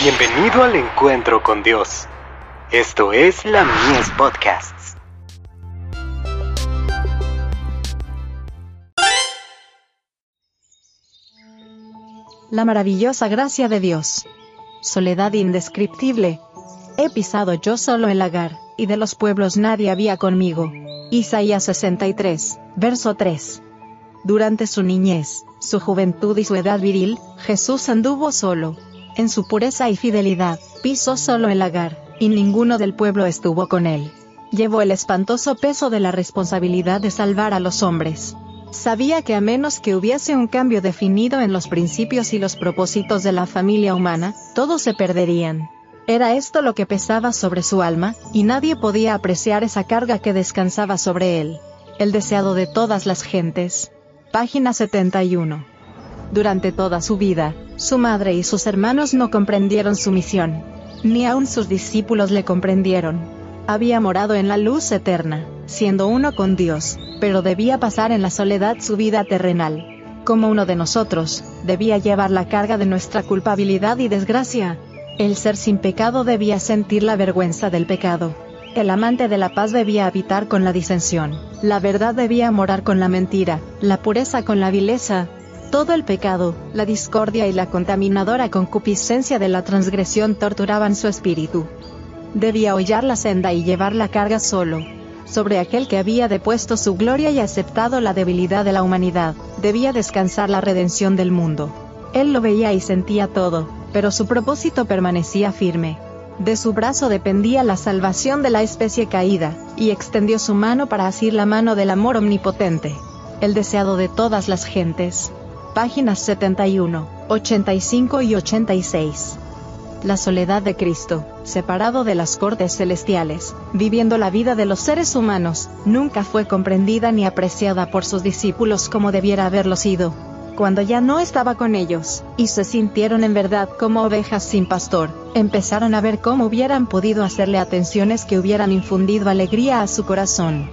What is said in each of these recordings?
Bienvenido al encuentro con Dios. Esto es la Mies Podcasts. La maravillosa gracia de Dios. Soledad indescriptible. He pisado yo solo el lagar, y de los pueblos nadie había conmigo. Isaías 63, verso 3. Durante su niñez, su juventud y su edad viril, Jesús anduvo solo. En su pureza y fidelidad, pisó solo el lagar, y ninguno del pueblo estuvo con él. Llevó el espantoso peso de la responsabilidad de salvar a los hombres. Sabía que a menos que hubiese un cambio definido en los principios y los propósitos de la familia humana, todos se perderían. Era esto lo que pesaba sobre su alma, y nadie podía apreciar esa carga que descansaba sobre él. El deseado de todas las gentes. Página 71. Durante toda su vida, su madre y sus hermanos no comprendieron su misión. Ni aun sus discípulos le comprendieron. Había morado en la luz eterna, siendo uno con Dios, pero debía pasar en la soledad su vida terrenal. Como uno de nosotros, debía llevar la carga de nuestra culpabilidad y desgracia. El ser sin pecado debía sentir la vergüenza del pecado. El amante de la paz debía habitar con la disensión, la verdad debía morar con la mentira, la pureza con la vileza. Todo el pecado, la discordia y la contaminadora concupiscencia de la transgresión torturaban su espíritu. Debía hollar la senda y llevar la carga solo. Sobre aquel que había depuesto su gloria y aceptado la debilidad de la humanidad, debía descansar la redención del mundo. Él lo veía y sentía todo, pero su propósito permanecía firme. De su brazo dependía la salvación de la especie caída, y extendió su mano para asir la mano del amor omnipotente. El deseado de todas las gentes. Páginas 71, 85 y 86. La soledad de Cristo, separado de las cortes celestiales, viviendo la vida de los seres humanos, nunca fue comprendida ni apreciada por sus discípulos como debiera haberlo sido cuando ya no estaba con ellos, y se sintieron en verdad como ovejas sin pastor, empezaron a ver cómo hubieran podido hacerle atenciones que hubieran infundido alegría a su corazón.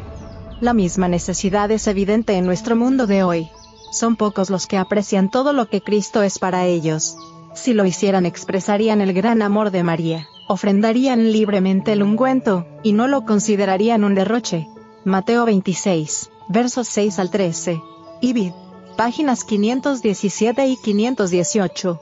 La misma necesidad es evidente en nuestro mundo de hoy. Son pocos los que aprecian todo lo que Cristo es para ellos. Si lo hicieran expresarían el gran amor de María, ofrendarían libremente el ungüento, y no lo considerarían un derroche. Mateo 26, versos 6 al 13. Ibid páginas 517 y 518.